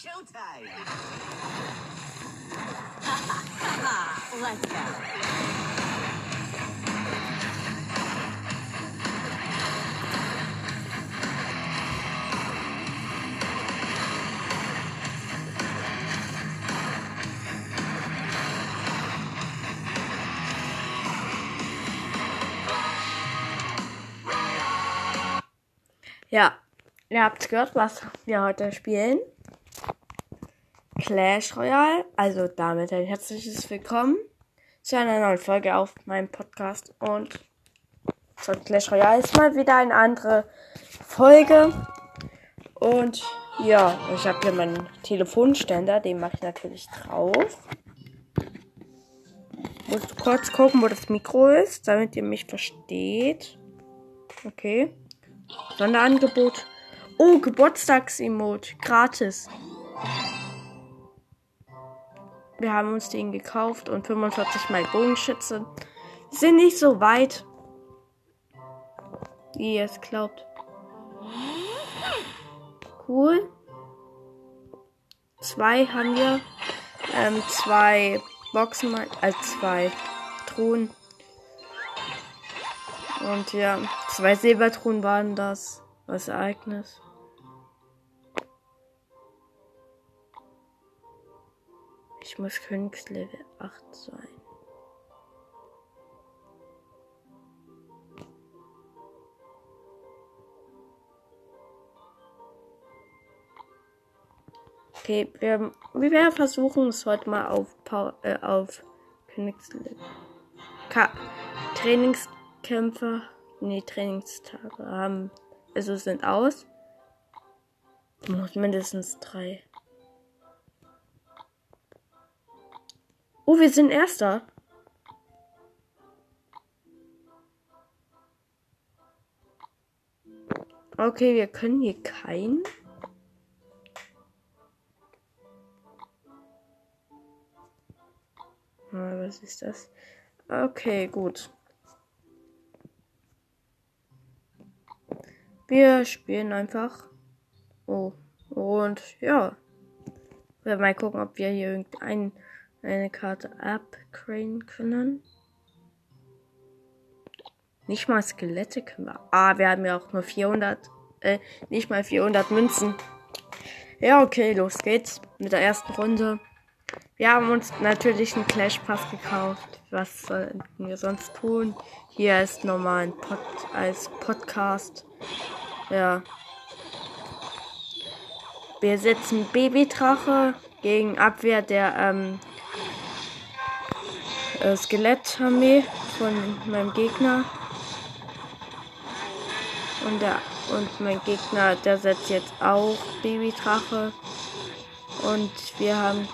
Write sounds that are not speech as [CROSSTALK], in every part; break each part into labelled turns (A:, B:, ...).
A: showtime.
B: Let's go.
C: Ja, ihr habt gehört, was wir heute spielen. Clash Royale. Also damit ein herzliches Willkommen zu einer neuen Folge auf meinem Podcast. Und zu Clash Royale ist mal wieder eine andere Folge. Und ja, ich habe hier meinen Telefonständer, den mache ich natürlich drauf. Muss kurz gucken, wo das Mikro ist, damit ihr mich versteht. Okay. Sonderangebot. Oh, Geburtstagsemote. Gratis. Wir haben uns den gekauft und 45 mal Bogenschütze. Sind nicht so weit, wie ihr es glaubt. Cool. Zwei haben wir. Ähm, zwei Boxen, als äh, zwei Truhen. Und ja, zwei Silbertruhen waren das. Was Ereignis. Ich muss Königslevel 8 sein. Okay, wir, wir werden versuchen, es heute mal auf, äh, auf Königslevel. Ka nee, Trainingstage haben, also sind aus. Muss mindestens drei. Oh, wir sind Erster. Okay, wir können hier keinen. Ah, was ist das? Okay, gut. Wir spielen einfach. Oh. Und ja. Wir mal gucken, ob wir hier irgendeine eine Karte upgraden können. Nicht mal Skelette können wir. Ah, wir haben ja auch nur 400. Äh, nicht mal 400 Münzen. Ja, okay, los geht's mit der ersten Runde. Wir haben uns natürlich einen Clash Pass gekauft. Was sollten wir sonst tun? Hier ist nochmal ein Pod als Podcast. Ja. Wir setzen Babydrache gegen Abwehr der ähm, äh, Skelettarmee von meinem Gegner. Und der und mein Gegner, der setzt jetzt auch Babydrache. Und wir haben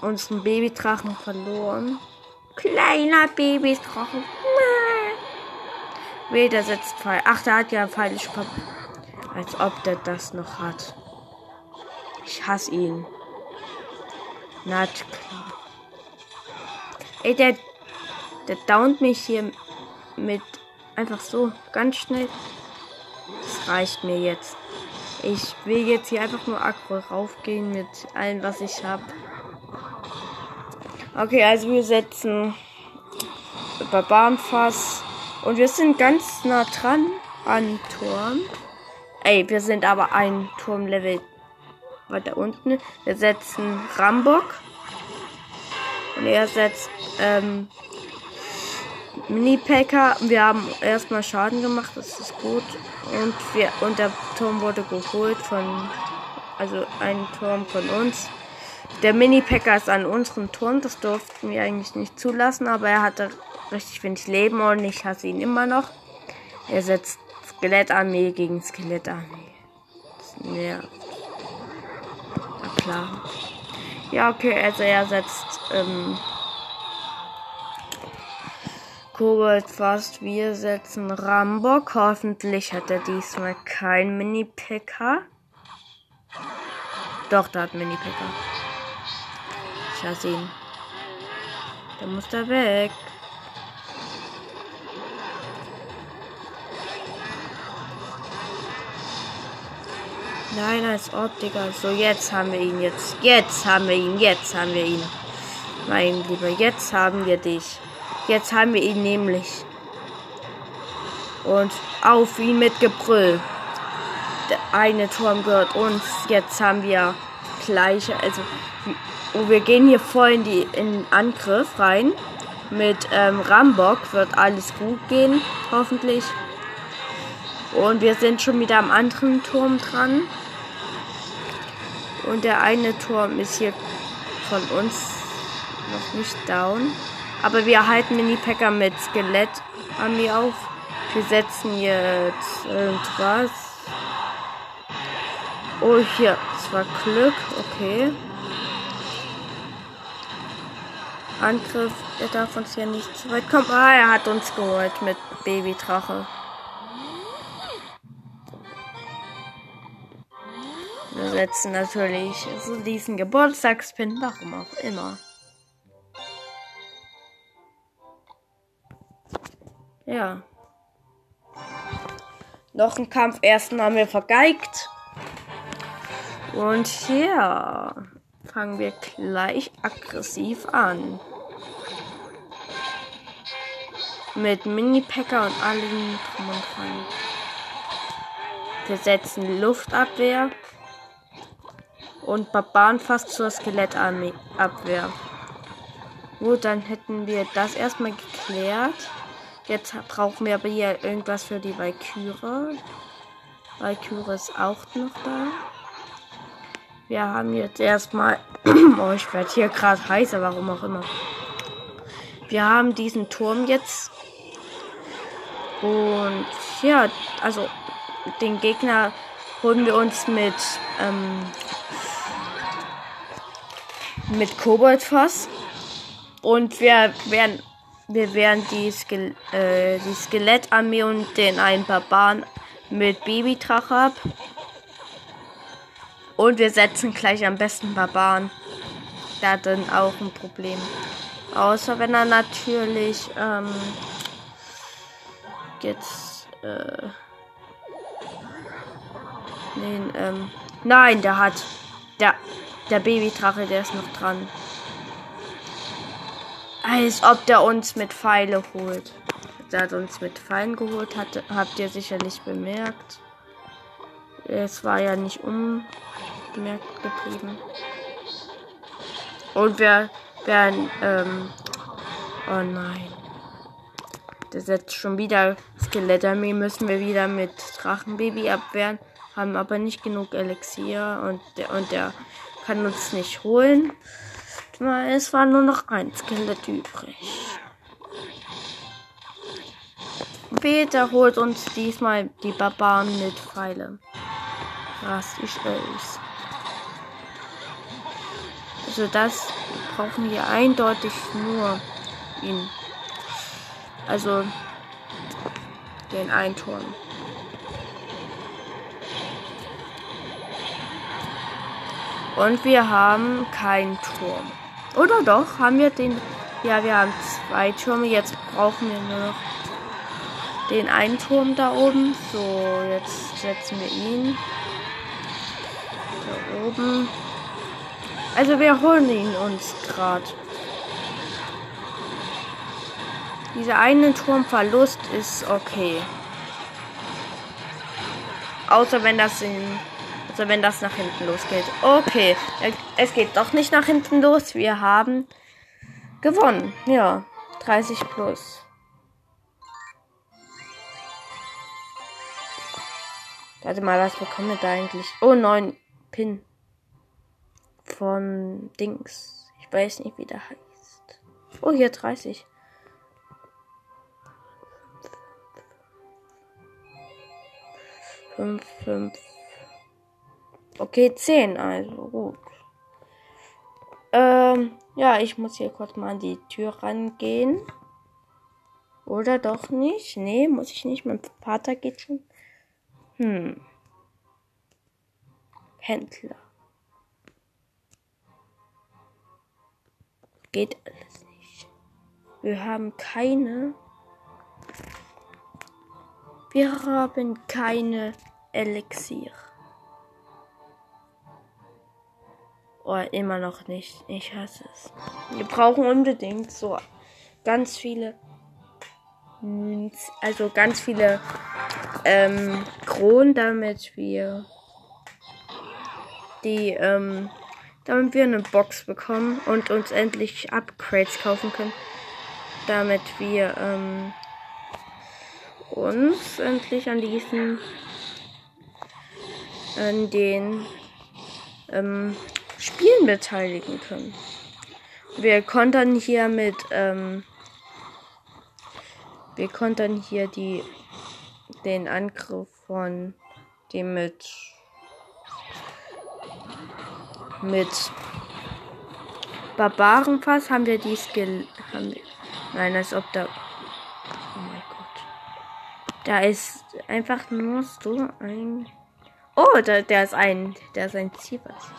C: unseren Babydrachen verloren. Kleiner Babydrachen. Weh, der setzt Pfeil. Ach, der hat ja Pfeil. Ich komm. Als ob der das noch hat. Ich hasse ihn. Na klar. Ey, der, der downt mich hier mit einfach so ganz schnell. Das reicht mir jetzt. Ich will jetzt hier einfach nur aggro raufgehen mit allem, was ich habe. Okay, also wir setzen Barbarenfass und wir sind ganz nah dran an Turm. Ey, wir sind aber ein Turmlevel weiter unten. Wir setzen Rambock. Und er setzt ähm, Mini-Packer. Wir haben erstmal Schaden gemacht, das ist gut. Und, wir, und der Turm wurde geholt von, also ein Turm von uns. Der Mini-Packer ist an unserem Turm, das durften wir eigentlich nicht zulassen, aber er hatte richtig wenig Leben und ich hasse ihn immer noch. Er setzt Skelettarmee gegen Skelettarmee. Das nervt. Na klar. Ja, okay, also er setzt ähm, Kobold fast. Wir setzen Rambock. Hoffentlich hat er diesmal kein Mini-Picker. Doch, da hat Mini-Picker. Ich hasse ihn. Der muss da weg. Nein, als ob, Digga. So, jetzt haben wir ihn. Jetzt. Jetzt haben wir ihn. Jetzt haben wir ihn. Mein Lieber, jetzt haben wir dich. Jetzt haben wir ihn nämlich. Und auf ihn mit Gebrüll. Der eine Turm gehört uns. Jetzt haben wir gleiche. Also, oh, wir gehen hier voll in, die, in Angriff rein. Mit ähm, Rambock wird alles gut gehen. Hoffentlich. Und wir sind schon wieder am anderen Turm dran. Und der eine Turm ist hier von uns noch nicht down. Aber wir halten Mini-Packer mit Skelett-Armee auf. Wir setzen jetzt irgendwas. Oh, hier. Das war Glück. Okay. Angriff. Er darf uns ja nicht zu weit kommen. Ah, er hat uns geholt mit Babydrache. Wir setzen natürlich diesen Geburtstagspin, warum auch immer. Ja. Noch ein Kampf, ersten haben wir vergeigt. Und ja, fangen wir gleich aggressiv an. Mit Mini-Packer und allen drum und dran. Wir setzen Luftabwehr und Barbaren fast zur Skelettarmee Abwehr. Gut, dann hätten wir das erstmal geklärt. Jetzt brauchen wir aber hier irgendwas für die Valkyrie. Valkyrie ist auch noch da. Wir haben jetzt erstmal. [CLEARS THROAT] oh, ich werde hier gerade heißer, warum auch immer. Wir haben diesen Turm jetzt. Und ja, also den Gegner holen wir uns mit ähm, mit Koboldfass. Und wir werden, wir werden die, Ske äh, die Skelettarmee und den einen Barbaren mit Babydrache ab. Und wir setzen gleich am besten Barbaren. Hat dann auch ein Problem. Außer wenn er natürlich ähm, jetzt äh, den, ähm, nein, der hat der der Babydrache, der ist noch dran. Als ob der uns mit Pfeile holt. Der hat uns mit Pfeilen geholt, hat, habt ihr sicherlich bemerkt. Es war ja nicht unbemerkt geblieben. Und wir werden, ähm, oh nein. Der setzt schon wieder Skelettarmee, müssen wir wieder mit Drachenbaby abwehren. Haben aber nicht genug Elixier und der, und der kann uns nicht holen. Es war nur noch ein Skelett übrig. Peter holt uns diesmal die Barbaren mit Pfeile. Was ich es. Also das brauchen wir eindeutig nur ihn. Also den Einturm. Und wir haben keinen Turm. Oder doch? Haben wir den. Ja, wir haben zwei Türme. Jetzt brauchen wir nur noch den einen Turm da oben. So, jetzt setzen wir ihn. Da oben. Also wir holen ihn uns gerade. Dieser eine Turmverlust ist okay. Außer wenn das in also wenn das nach hinten losgeht. Okay, es geht doch nicht nach hinten los. Wir haben gewonnen. Ja, 30 plus. Warte mal, was bekommen wir da eigentlich? Oh, 9 Pin. Von Dings. Ich weiß nicht, wie der heißt. Oh, hier 30. Fünf, fünf, Okay, 10, also gut. Ähm, ja, ich muss hier kurz mal an die Tür rangehen. Oder doch nicht? Nee, muss ich nicht. Mein Vater geht schon. Hm. Händler. Geht alles nicht. Wir haben keine. Wir haben keine Elixier. Oh, immer noch nicht. Ich hasse es. Wir brauchen unbedingt so ganz viele. Also ganz viele ähm, Kronen, damit wir die, ähm, damit wir eine Box bekommen und uns endlich Upgrades kaufen können. Damit wir ähm, uns endlich an diesen an den ähm, Spielen beteiligen können. Wir kontern hier mit, ähm, wir kontern hier die, den Angriff von dem mit, mit Barbarenfass haben wir die Skill, haben wir, nein, als ob da, oh mein Gott, da ist einfach nur so ein, oh, da, der ist ein, der ist ein Zielpass.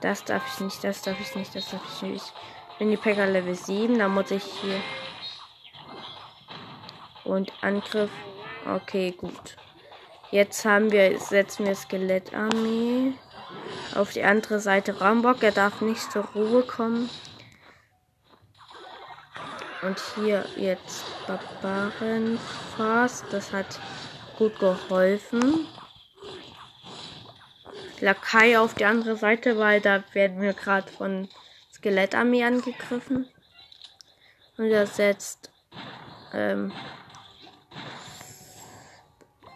C: Das darf ich nicht, das darf ich nicht, das darf ich nicht. Bin die Packer Level 7, dann muss ich hier. Und Angriff. Okay, gut. Jetzt haben wir, setzen wir Skelettarmee auf die andere Seite Rambock. Er darf nicht zur Ruhe kommen. Und hier jetzt Barbarenfass. Das hat gut geholfen. Lakai auf die andere Seite, weil da werden wir gerade von Skelettarmee angegriffen. Und das setzt ähm,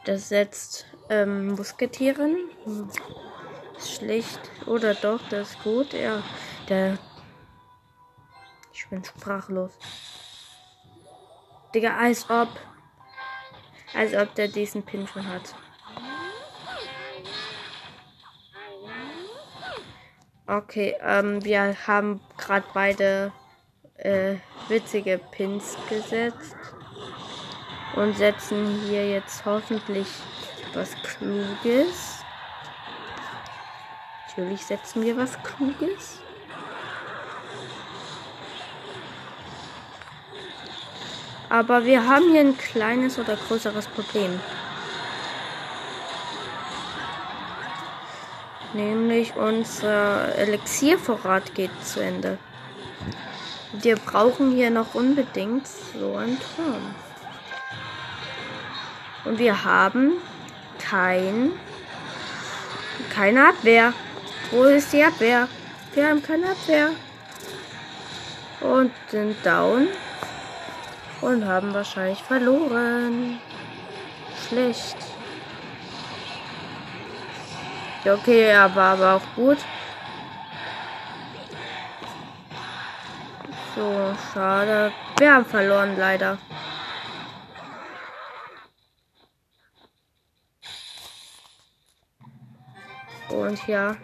C: das setzt ähm, Musketieren. Ist schlecht. Oder doch, das ist gut. Ja, der. Ich bin sprachlos. Digga, als ob. Als ob der diesen Pin schon hat. Okay, ähm, wir haben gerade beide äh, witzige Pins gesetzt und setzen hier jetzt hoffentlich was Kluges. Natürlich setzen wir was Kluges. Aber wir haben hier ein kleines oder größeres Problem. Nämlich unser Elixiervorrat geht zu Ende. Wir brauchen hier noch unbedingt so einen Turm. Und wir haben kein, keine Abwehr. Wo ist die Abwehr? Wir haben keine Abwehr. Und sind down. Und haben wahrscheinlich verloren. Schlecht. Ja, okay, er war aber auch gut. So, schade. Wir haben verloren, leider. Und ja.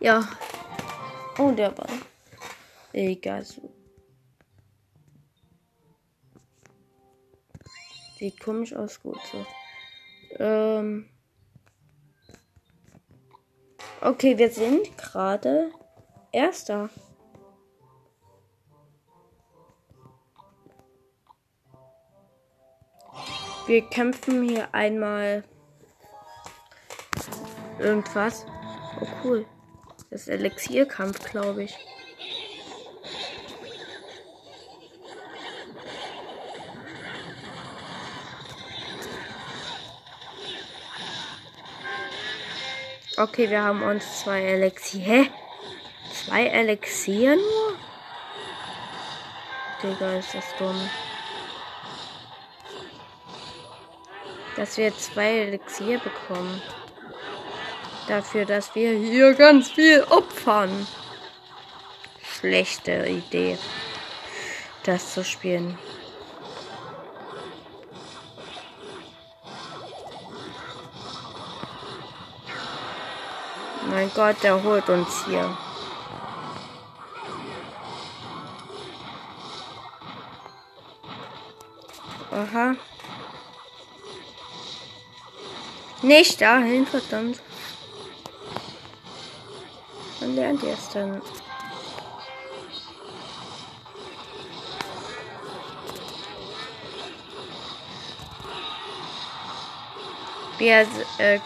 C: Ja. Oh, der war. Egal. So. Sieht komisch aus, gut so. Ähm. Okay, wir sind gerade Erster. Wir kämpfen hier einmal irgendwas. Oh cool. Das ist Elixierkampf, glaube ich. Okay, wir haben uns zwei Elixier. Hä? Zwei Elixier nur? Digga, ist das dumm. Dass wir zwei Elixier bekommen. Dafür, dass wir hier ganz viel opfern. Schlechte Idee, das zu spielen. Mein Gott, der holt uns hier. Aha. Nicht dahin, verdammt. Wann lernt ihr es dann? Wir, äh,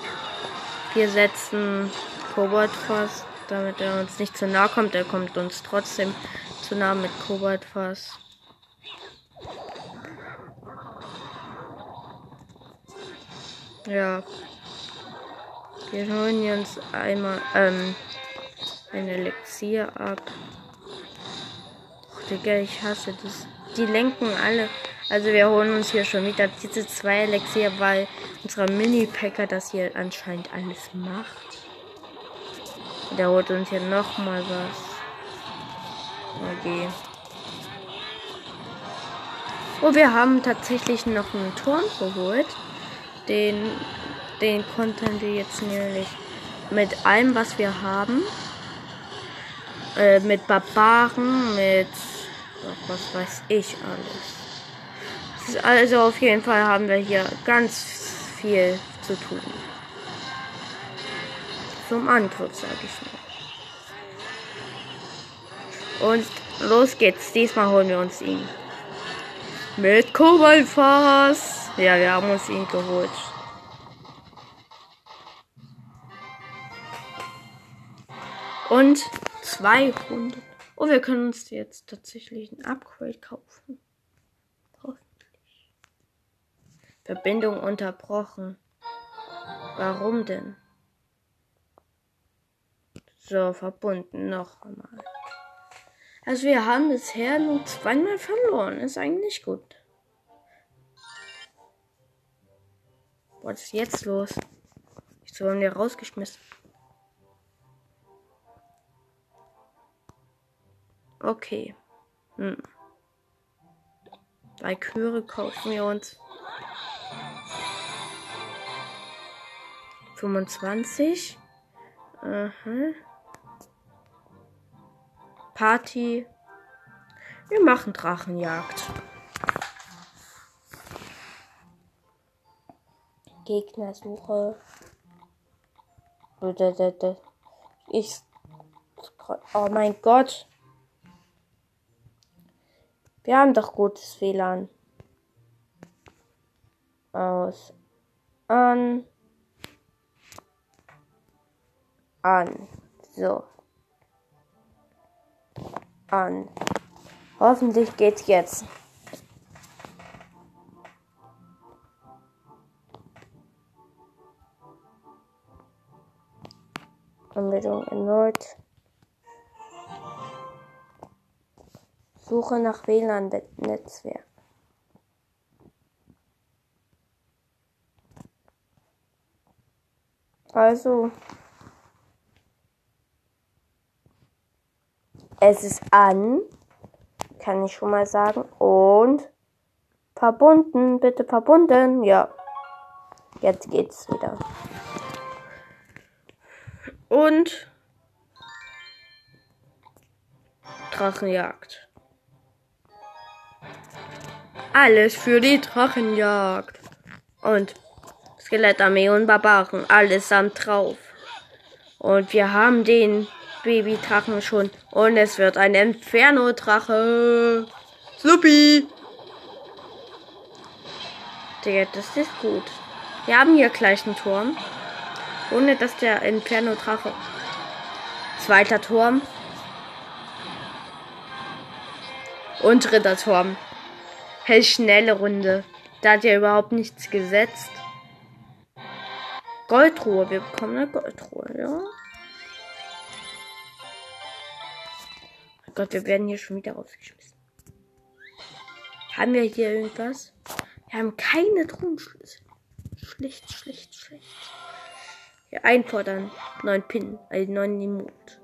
C: wir setzen Kobold fast. damit er uns nicht zu nah kommt. Er kommt uns trotzdem zu nah mit Kobaltfass. Ja. Wir holen uns einmal ähm, ein Elixier ab. Och, Digga, ich hasse das. Die lenken alle. Also wir holen uns hier schon wieder diese zwei Elixier, weil unser Mini-Packer das hier anscheinend alles macht. Der holt uns hier nochmal was. Okay. Oh, wir haben tatsächlich noch einen Turm geholt. Den, den konnten wir jetzt nämlich mit allem, was wir haben. Äh, mit Barbaren, mit ach, was weiß ich alles. Also auf jeden Fall haben wir hier ganz viel zu tun. Zum Angriff, sag ich mal. Und los geht's. Diesmal holen wir uns ihn. Mit Kobaltfass. Ja, wir haben uns ihn geholt. Und 200. Oh, wir können uns jetzt tatsächlich ein Upgrade kaufen. Hoffentlich. Verbindung unterbrochen. Warum denn? So, verbunden noch einmal. Also wir haben bisher nur zweimal verloren. Ist eigentlich gut. Was ist jetzt los? Wieso haben wir rausgeschmissen? Okay. Hm. Drei Chöre kaufen wir uns. 25. Aha. Party. Wir machen Drachenjagd. Gegnersuche. Ich. Oh mein Gott. Wir haben doch gutes WLAN. Aus. An. An. So an. Hoffentlich geht's jetzt. Anmeldung erneut. Suche nach WLAN-Netzwerk. Also Es ist an, kann ich schon mal sagen. Und verbunden, bitte verbunden. Ja, jetzt geht's wieder. Und Drachenjagd. Alles für die Drachenjagd. Und Skelettarmee und Barbaren, allesamt drauf. Und wir haben den Babydrachen schon. Und es wird ein Inferno-Drache. Supi. Digga, das ist gut. Wir haben hier gleich einen Turm. Ohne dass der Inferno-Drache. Zweiter Turm. Und dritter Turm. Hell schnelle Runde. Da hat ja überhaupt nichts gesetzt. Goldruhe. Wir bekommen eine Goldruhe, ja. Gott, wir werden hier schon wieder rausgeschmissen. Haben wir hier irgendwas? Wir haben keine Truhenschlüssel. Schlecht, schlecht, schlecht. Hier einfordern. Neun Pin, also neun Mut.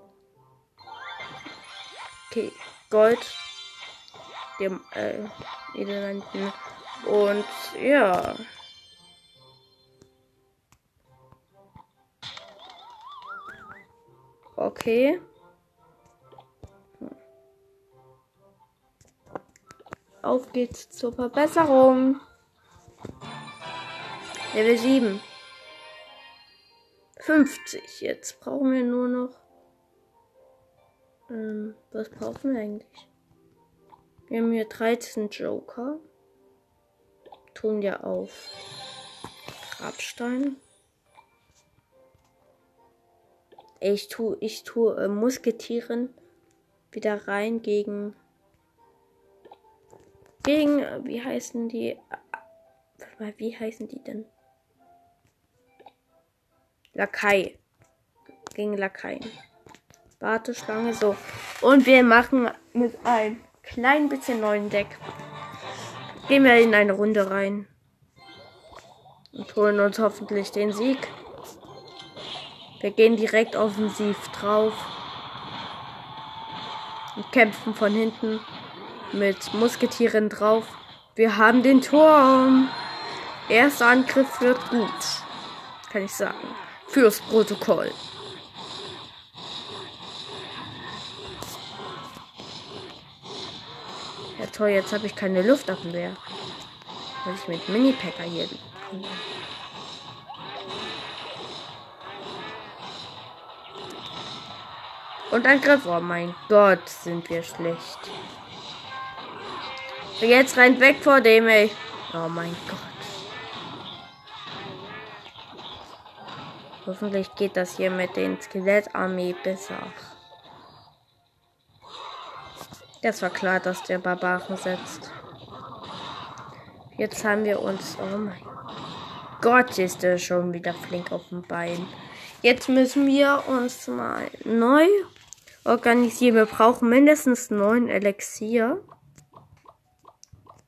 C: Okay, Gold. Dem, äh, Elefanten. Und ja. Okay. Auf geht's zur Verbesserung. Level 7. 50. Jetzt brauchen wir nur noch. Ähm, was brauchen wir eigentlich? Wir haben hier 13 Joker. Tun wir auf. Grabstein. Ich tue, ich tue äh, Musketieren wieder rein gegen. Gegen, wie heißen die? Wie heißen die denn? Lakai. Gegen Lakaien. Warteschlange, so. Und wir machen mit ein klein bisschen neuen Deck. Gehen wir in eine Runde rein. Und holen uns hoffentlich den Sieg. Wir gehen direkt offensiv drauf. Und kämpfen von hinten mit Musketieren drauf. Wir haben den Turm. Erster Angriff wird gut. Kann ich sagen. Fürs Protokoll. Ja toll, jetzt habe ich keine Luftabwehr. Weil ich mit Mini-Packer hier. Und Angriff. Oh mein Gott, sind wir schlecht. Jetzt rennt weg vor dem, ey. Oh mein Gott. Hoffentlich geht das hier mit den Skelettarmee besser. Das war klar, dass der Barbaren setzt. Jetzt haben wir uns. Oh mein Gott, ist der schon wieder flink auf dem Bein. Jetzt müssen wir uns mal neu organisieren. Wir brauchen mindestens neun Elixier,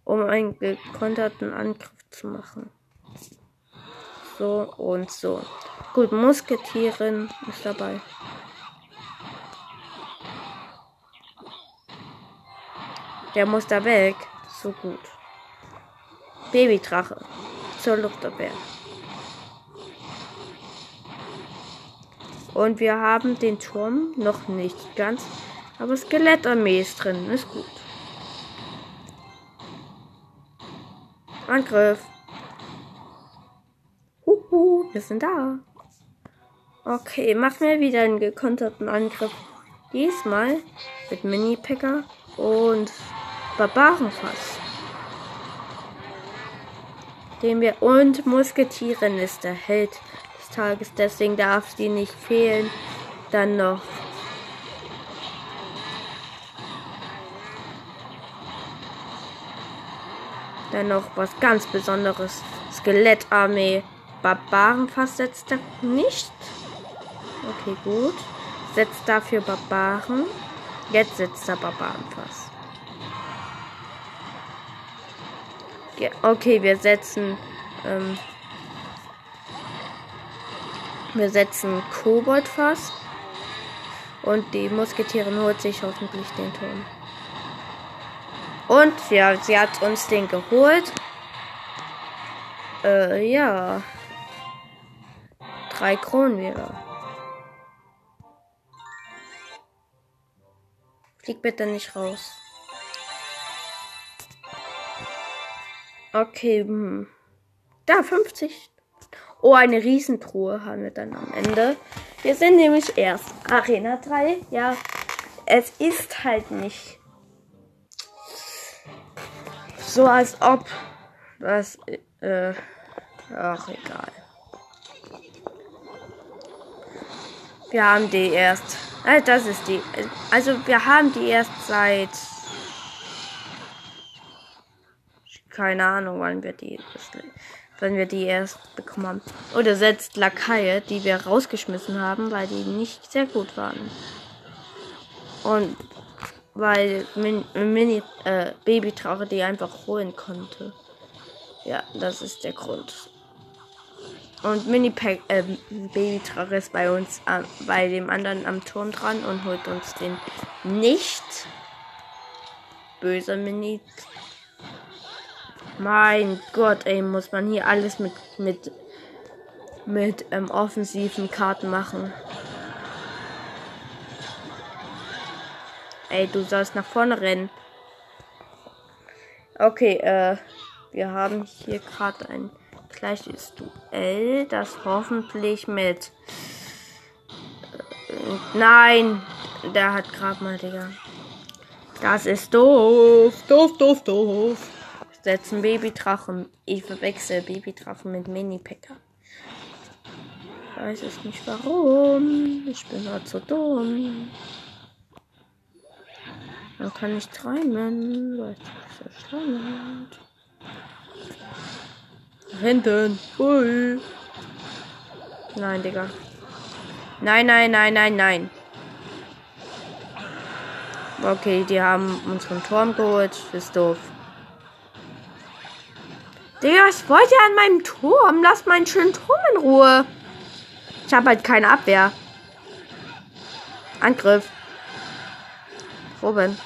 C: um einen gekonterten Angriff zu machen. So und so. Gut, Musketieren ist dabei. Der muss da weg. So gut. Babydrache. Zur Luftabwehr. Und wir haben den Turm noch nicht ganz. Aber Skelettarmee ist drin. Ist gut. Angriff. Huhu, wir sind da. Okay, machen wir wieder einen gekonterten Angriff. Diesmal mit Mini-Packer und Barbarenfass. Den wir und Musketieren ist der Held des Tages, deswegen darf die nicht fehlen. Dann noch Dann noch was ganz Besonderes. Skelettarmee. Barbarenfass setzt er nicht. Okay, gut. Setzt dafür Barbaren. Jetzt setzt er Barbarenfass. Ja, okay, wir setzen. Ähm, wir setzen Koboldfass. Und die Musketierin holt sich hoffentlich den Turm. Und ja, sie hat uns den geholt. Äh, ja. Drei Kronen wieder. Flieg bitte nicht raus. Okay. Hm. Da, 50. Oh, eine Riesentruhe haben wir dann am Ende. Wir sind nämlich erst Arena 3. Ja, es ist halt nicht so, als ob das, äh, ach, egal. Wir haben die erst, äh, das ist die, also wir haben die erst seit keine Ahnung, wann wir die, wann wir die erst bekommen haben. Oder setzt Lakaie, die wir rausgeschmissen haben, weil die nicht sehr gut waren. Und weil Min Mini äh, Babytrauche die einfach holen konnte. Ja, das ist der Grund. Und Mini Pack, äh, Babytrauche ist bei uns äh, bei dem anderen am Turm dran und holt uns den nicht. Böser Mini mein Gott, ey, muss man hier alles mit mit mit ähm, offensiven Karten machen. Ey, du sollst nach vorne rennen. Okay, äh, wir haben hier gerade ein gleiches Duell, das hoffentlich mit. Äh, nein, der hat gerade mal, Digga. Das ist doof. Doof, doof, doof setzen Babydrachen. Ich verwechsel Babydrachen mit Mini-Packer. weiß es nicht warum. Ich bin halt so dumm. Man kann nicht weil es so spannend. Hinten. Ui. Nein, Digga. Nein, nein, nein, nein, nein. Okay, die haben unseren Turm geholt. Ist doof. Digga, was wollt ihr an meinem Turm? Lasst meinen schönen Turm in Ruhe. Ich habe halt keine Abwehr. Angriff. Robin.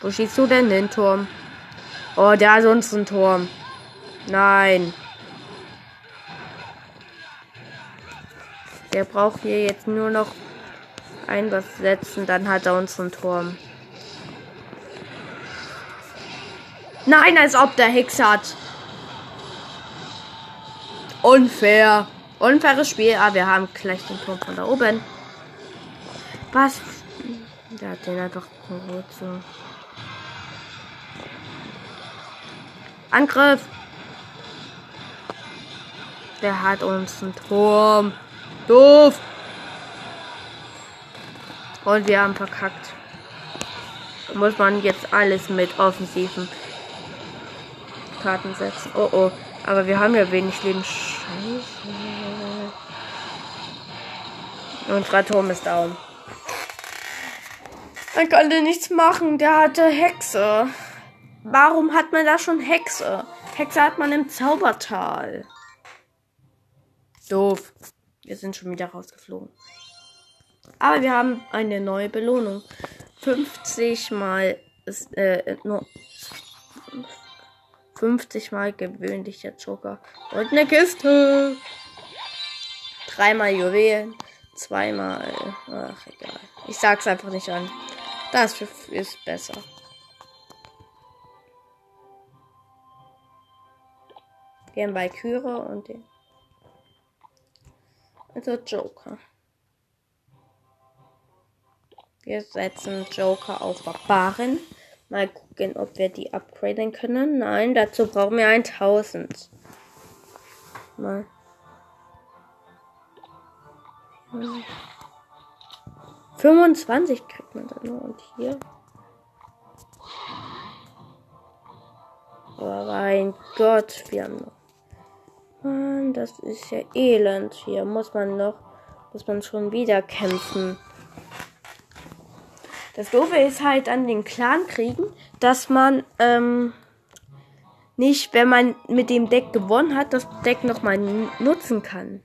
C: Wo schießt du denn den Turm? Oh, da ist unseren Turm. Nein. Der braucht hier jetzt nur noch ein was setzen, dann hat er unseren Turm. Nein, als ob der Hex hat. Unfair. Unfaires Spiel, aber wir haben gleich den Turm von da oben. Was? Der hat den einfach geholt. So. Angriff! Der hat uns einen Turm. Doof! Und wir haben verkackt. Muss man jetzt alles mit offensiven Karten setzen. Oh oh. Aber wir haben ja wenig Leben. Scheiße. Unser Turm ist down. Man konnte nichts machen. Der hatte Hexe. Warum hat man da schon Hexe? Hexe hat man im Zaubertal. Doof. Wir sind schon wieder rausgeflogen. Aber wir haben eine neue Belohnung. 50 mal ist, äh, nur 50 mal gewöhnlicher Joker. Und eine Kiste. Dreimal Juwelen. Zweimal. Ach, egal. Ich sag's einfach nicht an. Das ist besser. Wir haben bei Kyre und den. Also Joker. Wir setzen Joker auf Barbaren. Mal gucken, ob wir die upgraden können. Nein, dazu brauchen wir 1000. Mal. 25 kriegt man dann nur. Und hier. Oh mein Gott, wir haben noch. Mann, das ist ja elend. Hier muss man noch, muss man schon wieder kämpfen. Das Doofe ist halt an den Clan-Kriegen, dass man ähm, nicht, wenn man mit dem Deck gewonnen hat, das Deck nochmal nutzen kann.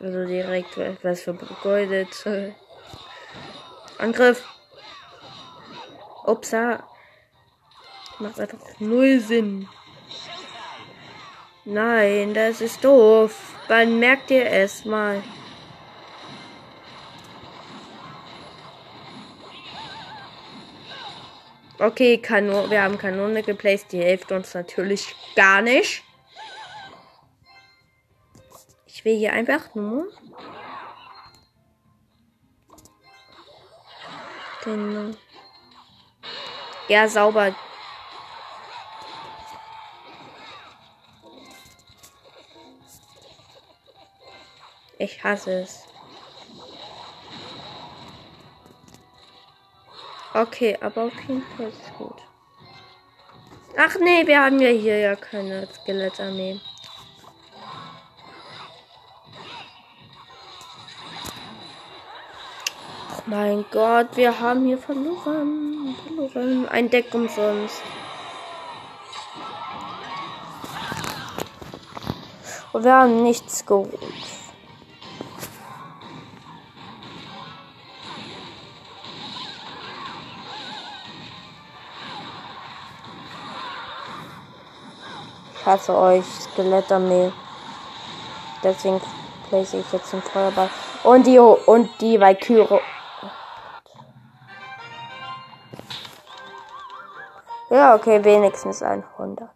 C: Also direkt etwas vergeudet. Angriff. Upsa. Macht einfach null Sinn. Nein, das ist doof. Wann merkt ihr es mal? Okay, Kanon wir haben Kanone geplaced. Die hilft uns natürlich gar nicht. Ich will hier einfach nur den ja sauber Ich hasse es. Okay, aber auf jeden Fall ist es gut. Ach nee, wir haben ja hier ja keine Skelettarmee. Mein Gott, wir haben hier verloren. Verloren. Ein Deck umsonst. Und wir haben nichts geholt. hasse euch, Skelettarmee. Deswegen place ich jetzt den Feuerball. Und die, und die Valkyrie. Ja, okay, wenigstens 100.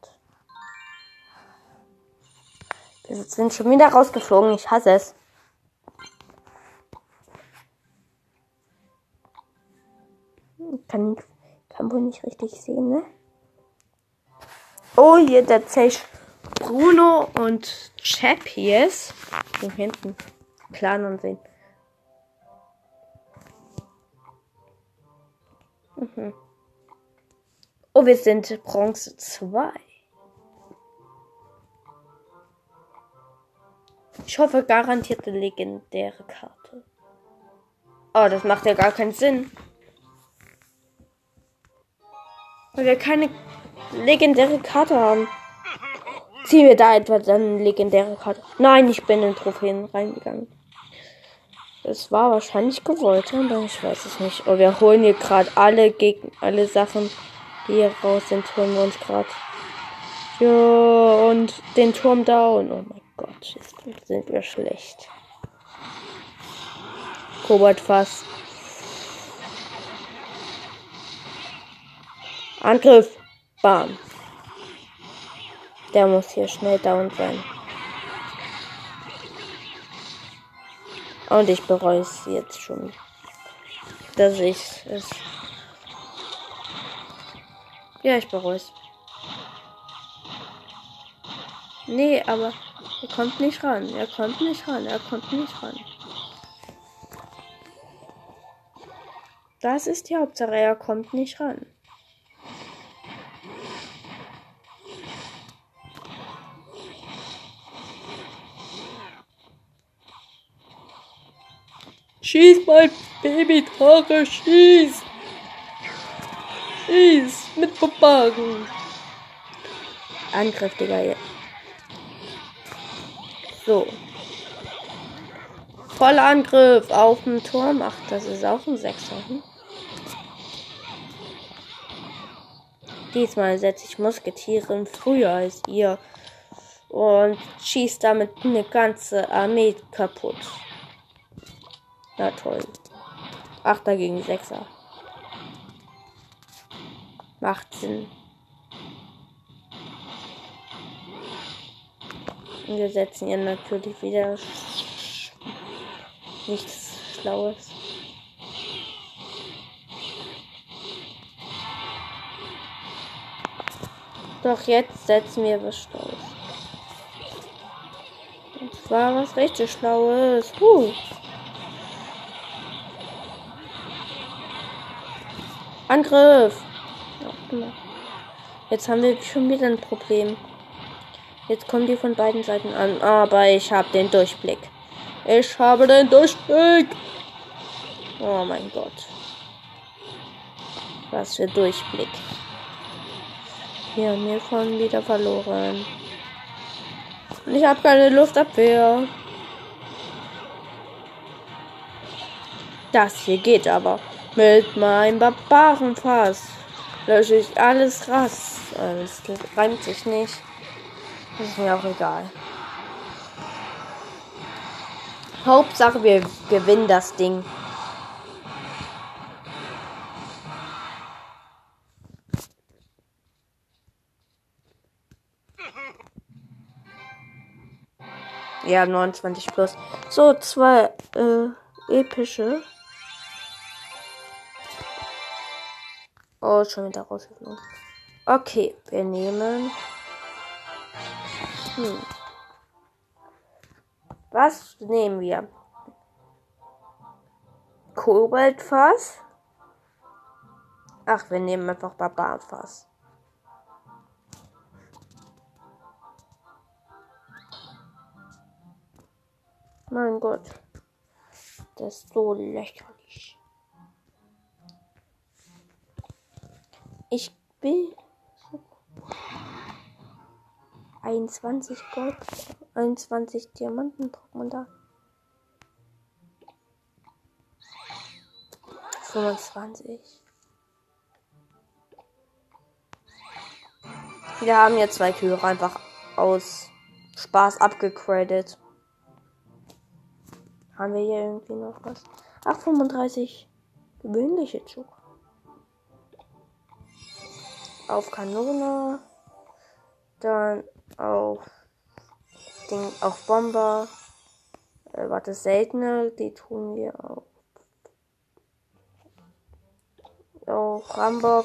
C: Wir sind schon wieder rausgeflogen. Ich hasse es. Kann, kann wohl nicht richtig sehen, ne? Oh, hier der Zech Bruno und Chap hier ist. Hier hinten. Plan und sehen. Mhm. Oh, wir sind Bronze 2. Ich hoffe, garantierte legendäre Karte. Oh, das macht ja gar keinen Sinn. Weil wir keine legendäre Karte haben. Ziehen wir da etwa dann eine legendäre Karte? Nein, ich bin in Trophäen reingegangen. Das war wahrscheinlich gewollt, aber ich weiß es nicht. Oh, wir holen hier gerade alle gegen alle Sachen, hier raus sind, holen wir uns gerade. Ja, und den Turm down. Oh mein Gott, jetzt sind wir schlecht. Koboldfass. Angriff. Bam. Der muss hier schnell down sein. Und ich bereue es jetzt schon, dass ich es. Ja, ich bereue es. Nee, aber er kommt nicht ran. Er kommt nicht ran. Er kommt nicht ran. Das ist die Hauptsache. Er kommt nicht ran. Schieß mein Baby-Tore, schieß! Schieß mit Bombarden! Angriff, Digga. So. Voller Angriff auf den Turm. Ach, das ist auch ein Sechser. Hm? Diesmal setze ich Musketiere früher als ihr und schießt damit eine ganze Armee kaputt. Na toll. Achter gegen Sechser. Macht Sinn. Und wir setzen ihr natürlich wieder nichts Schlaues. Doch jetzt setzen wir was Schlaues. Und zwar was richtig Schlaues. Huh. Angriff! Jetzt haben wir schon wieder ein Problem. Jetzt kommen die von beiden Seiten an. Aber ich habe den Durchblick. Ich habe den Durchblick. Oh mein Gott. Was für Durchblick. Hier haben wir schon wieder verloren. Und ich habe keine Luftabwehr. Das hier geht aber. Mit meinem Barbarenfass lösche ich alles rass. Das reimt sich nicht. Das ist mir auch egal. Hauptsache, wir gewinnen das Ding. Ja, 29 plus. So, zwei äh, epische. Oh, schon wieder rausgeflogen. Okay, wir nehmen. Hm. Was nehmen wir? Kobaltfass? Ach, wir nehmen einfach Barbarfass. Mein Gott. Das ist so lächerlich. Ich will 21 Gold, 21 Diamanten braucht da. 25. Wir haben jetzt zwei Kühe einfach aus Spaß abgegradet. Haben wir hier irgendwie noch was? Ach, 35 gewöhnliche Zug. Auf Kanone. Dann auf Ding, auf Bomber. Äh, warte, seltene, die tun wir auf. Auf Rambock.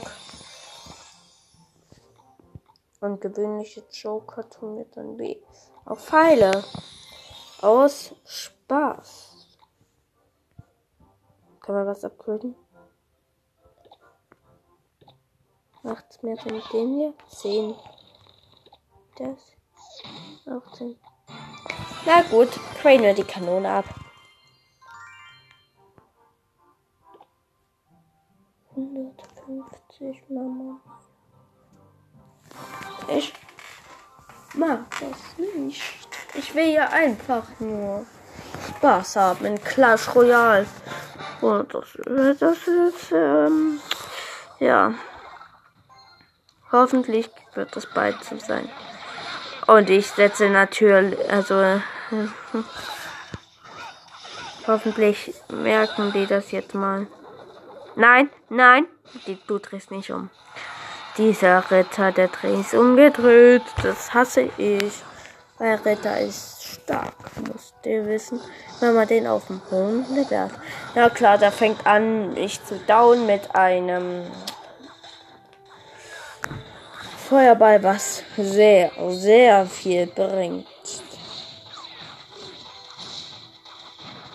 C: Und gewöhnliche Joker tun mir dann weh. Auch Pfeile. Aus Spaß. Kann man was upgraden? Macht's mehr mit dem hier? 10. Das. 18. Na gut, crane wir die Kanone ab. 150 Mama. Ich mag das nicht. Ich will ja einfach nur Spaß haben in Clash Royale. Und das, das ist, ähm, ja. Hoffentlich wird das bald so sein. Und ich setze natürlich, also, [LAUGHS] hoffentlich merken die das jetzt mal. Nein, nein, die, du drehst nicht um. Dieser Ritter, der dreht umgedreht. Das hasse ich. Weil Ritter ist stark, musst ihr wissen. Wenn man den auf dem Boden werft. Ja klar, der fängt an, mich zu down mit einem Feuerball, was sehr, sehr viel bringt.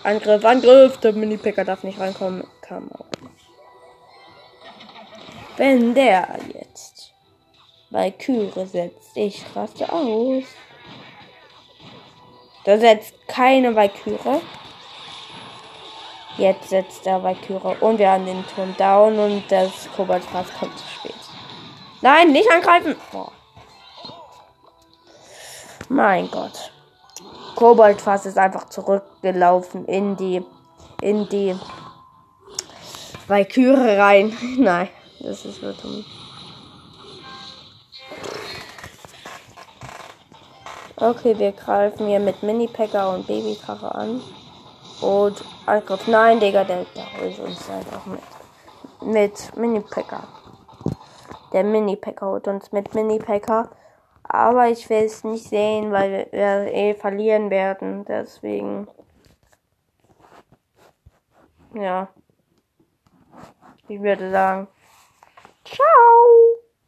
C: Angriff, Angriff! Der Mini-Picker darf nicht reinkommen. Kam auch nicht. Wenn der jetzt Valkyrie setzt, ich raste aus. Da setzt keine Valkyrie. Jetzt setzt der Valkyrie und wir haben den Turm down und das Kobaltfass kommt zu spät. Nein, nicht angreifen! Boah. Mein Gott. Koboldfass ist einfach zurückgelaufen in die in die Valkyrie rein. [LAUGHS] Nein. Das ist nur dumm. Okay, wir greifen hier mit Mini-Packer und Babykarre an. Und Angriff. Nein, Digga, der, der holt uns einfach mit. Mit Mini-Packer. Der Mini-Packer holt uns mit Mini-Packer. Aber ich will es nicht sehen, weil wir eh verlieren werden. Deswegen. Ja. Ich würde sagen. Ciao.